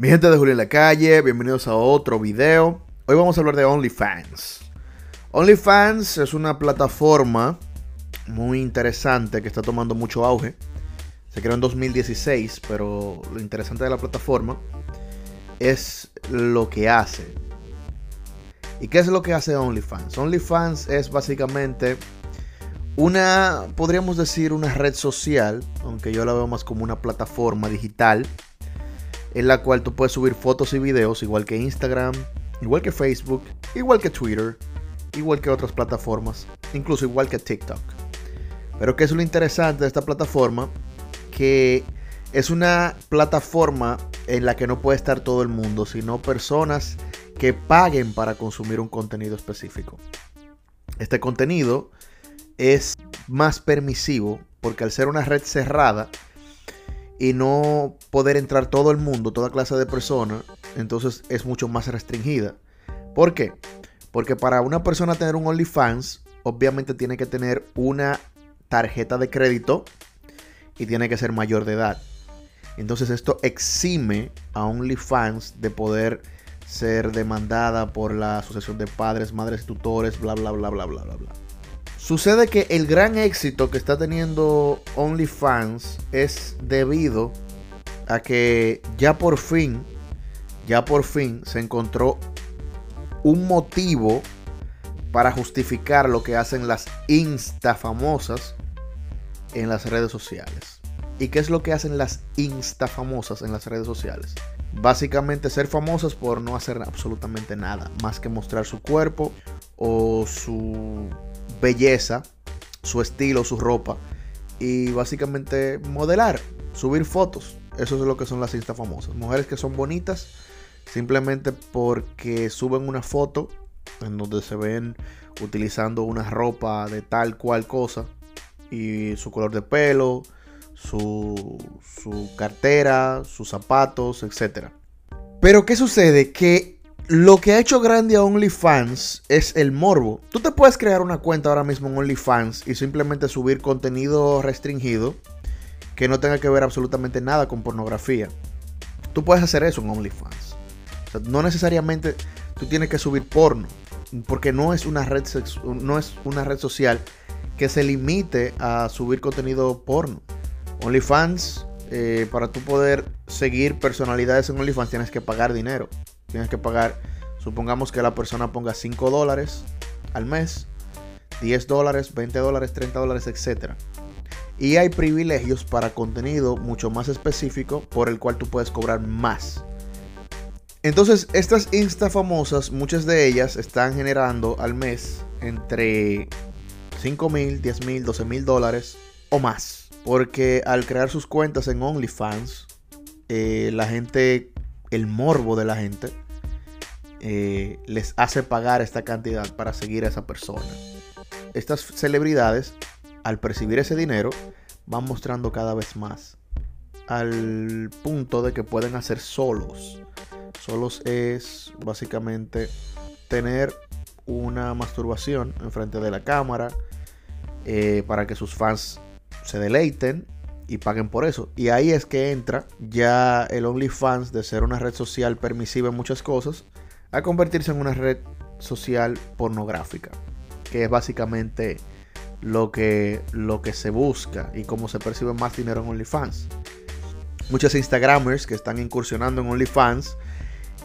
Mi gente de Julio en la calle, bienvenidos a otro video. Hoy vamos a hablar de OnlyFans. OnlyFans es una plataforma muy interesante que está tomando mucho auge. Se creó en 2016, pero lo interesante de la plataforma es lo que hace. ¿Y qué es lo que hace OnlyFans? OnlyFans es básicamente una, podríamos decir, una red social, aunque yo la veo más como una plataforma digital en la cual tú puedes subir fotos y videos, igual que Instagram, igual que Facebook, igual que Twitter, igual que otras plataformas, incluso igual que TikTok. Pero ¿qué es lo interesante de esta plataforma? Que es una plataforma en la que no puede estar todo el mundo, sino personas que paguen para consumir un contenido específico. Este contenido es más permisivo porque al ser una red cerrada, y no poder entrar todo el mundo, toda clase de personas, entonces es mucho más restringida. ¿Por qué? Porque para una persona tener un OnlyFans, obviamente tiene que tener una tarjeta de crédito y tiene que ser mayor de edad. Entonces esto exime a OnlyFans de poder ser demandada por la Asociación de Padres, Madres, Tutores, bla, bla, bla, bla, bla, bla, bla. Sucede que el gran éxito que está teniendo OnlyFans es debido a que ya por fin, ya por fin se encontró un motivo para justificar lo que hacen las Insta famosas en las redes sociales. ¿Y qué es lo que hacen las Insta famosas en las redes sociales? Básicamente ser famosas por no hacer absolutamente nada, más que mostrar su cuerpo o su belleza, su estilo, su ropa y básicamente modelar, subir fotos. Eso es lo que son las Insta famosas. Mujeres que son bonitas simplemente porque suben una foto en donde se ven utilizando una ropa de tal cual cosa y su color de pelo, su, su cartera, sus zapatos, etc. Pero ¿qué sucede? Que lo que ha hecho grande a OnlyFans es el morbo. Tú te puedes crear una cuenta ahora mismo en OnlyFans y simplemente subir contenido restringido que no tenga que ver absolutamente nada con pornografía. Tú puedes hacer eso en OnlyFans. no necesariamente tú tienes que subir porno, porque no es una red, no es una red social que se limite a subir contenido porno. OnlyFans, eh, para tú poder seguir personalidades en OnlyFans, tienes que pagar dinero. Tienes que pagar, supongamos que la persona ponga 5 dólares al mes, 10 dólares, 20 dólares, 30 dólares, etc. Y hay privilegios para contenido mucho más específico por el cual tú puedes cobrar más. Entonces, estas Insta famosas, muchas de ellas están generando al mes entre 5 mil, 10 mil, 12 mil dólares o más. Porque al crear sus cuentas en OnlyFans, eh, la gente el morbo de la gente eh, les hace pagar esta cantidad para seguir a esa persona. Estas celebridades, al percibir ese dinero, van mostrando cada vez más. Al punto de que pueden hacer solos. Solos es básicamente tener una masturbación enfrente de la cámara eh, para que sus fans se deleiten y paguen por eso. Y ahí es que entra ya el OnlyFans de ser una red social permisiva en muchas cosas a convertirse en una red social pornográfica, que es básicamente lo que, lo que se busca y cómo se percibe más dinero en OnlyFans. Muchos Instagramers que están incursionando en OnlyFans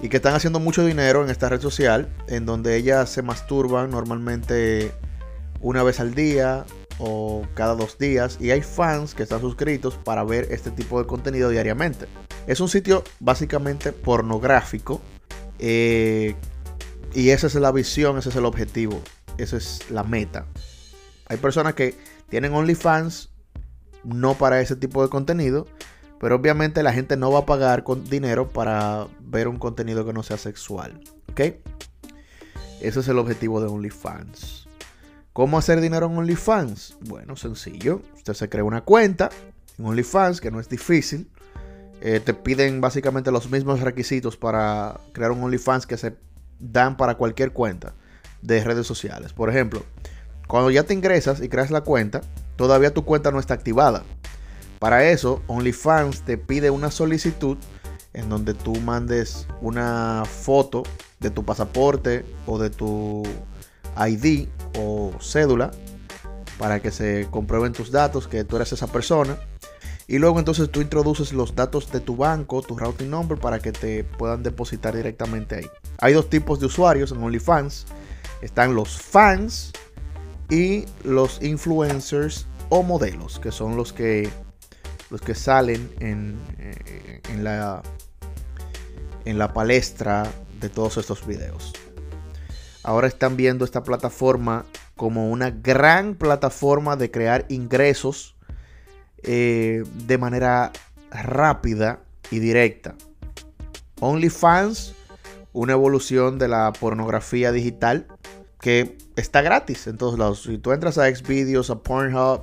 y que están haciendo mucho dinero en esta red social, en donde ellas se masturban normalmente una vez al día o cada dos días y hay fans que están suscritos para ver este tipo de contenido diariamente. Es un sitio básicamente pornográfico eh, y esa es la visión, ese es el objetivo, esa es la meta. Hay personas que tienen OnlyFans no para ese tipo de contenido, pero obviamente la gente no va a pagar con dinero para ver un contenido que no sea sexual. ¿Ok? Ese es el objetivo de OnlyFans. ¿Cómo hacer dinero en OnlyFans? Bueno, sencillo. Usted se crea una cuenta en OnlyFans, que no es difícil. Eh, te piden básicamente los mismos requisitos para crear un OnlyFans que se dan para cualquier cuenta de redes sociales. Por ejemplo, cuando ya te ingresas y creas la cuenta, todavía tu cuenta no está activada. Para eso, OnlyFans te pide una solicitud en donde tú mandes una foto de tu pasaporte o de tu ID o cédula para que se comprueben tus datos, que tú eres esa persona. Y luego entonces tú introduces los datos de tu banco, tu routing number, para que te puedan depositar directamente ahí. Hay dos tipos de usuarios en OnlyFans. Están los fans y los influencers o modelos, que son los que, los que salen en, eh, en, la, en la palestra de todos estos videos. Ahora están viendo esta plataforma como una gran plataforma de crear ingresos eh, de manera rápida y directa. OnlyFans, una evolución de la pornografía digital que está gratis en todos lados. Si tú entras a Xvideos, a Pornhub,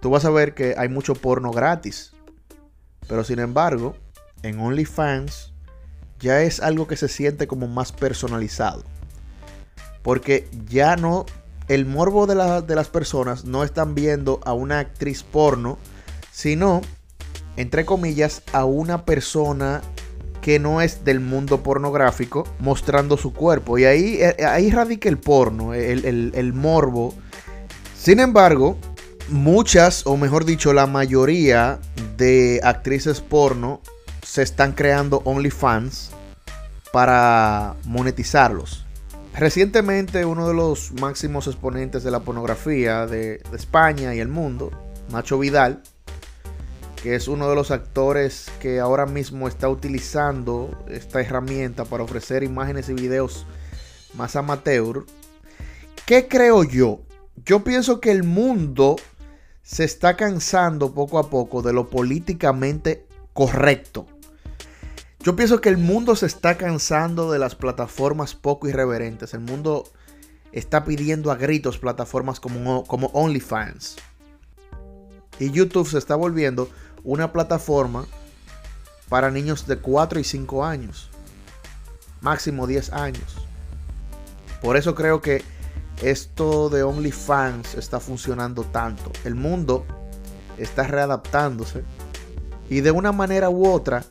tú vas a ver que hay mucho porno gratis. Pero sin embargo, en OnlyFans ya es algo que se siente como más personalizado. Porque ya no el morbo de, las personas no están viendo a una actriz porno, sino, entre comillas, a una persona que no es del mundo pornográfico mostrando su cuerpo. Y ahí, eh, ahí radica el porno, el, el morbo. Sin embargo, muchas, o mejor dicho, la mayoría de actrices porno se están creando OnlyFans para monetizarlos. Recientemente uno de los máximos exponentes de la pornografía de, España y el mundo, Nacho Vidal, que es uno de los actores que ahora mismo está utilizando esta herramienta para ofrecer imágenes y videos más amateur. ¿Qué creo yo? Yo pienso que el mundo se está cansando poco a poco de lo políticamente correcto. Yo pienso que el mundo se está cansando de las plataformas poco irreverentes. El mundo está pidiendo a gritos plataformas como, como OnlyFans. Y YouTube se está volviendo una plataforma para niños de 4 y 5 años. Máximo 10 años. Por eso creo que esto de OnlyFans está funcionando tanto. El mundo está readaptándose. Y de una manera u otra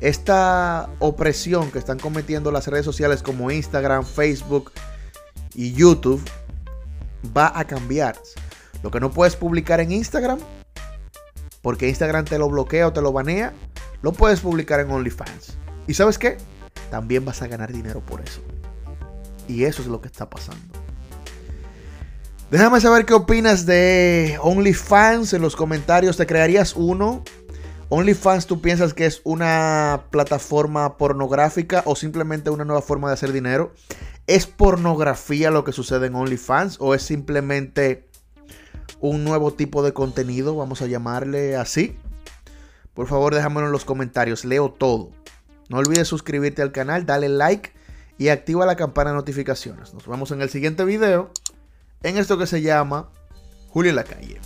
esta opresión que están cometiendo las redes sociales como Instagram, Facebook y YouTube va a cambiar. Lo que no puedes publicar en Instagram, porque Instagram te lo bloquea o te lo banea, lo puedes publicar en OnlyFans. ¿Y sabes qué? También vas a ganar dinero por eso. Y eso es lo que está pasando. Déjame saber qué opinas de OnlyFans en los comentarios. ¿Te crearías uno? OnlyFans, ¿tú piensas que es una plataforma pornográfica o simplemente una nueva forma de hacer dinero? ¿Es pornografía lo que sucede en OnlyFans o es simplemente un nuevo tipo de contenido, vamos a llamarle así? Por favor, déjamelo en los comentarios, leo todo. No olvides suscribirte al canal, dale like y activa la campana de notificaciones. Nos vemos en el siguiente video en esto que se llama Julio en la calle.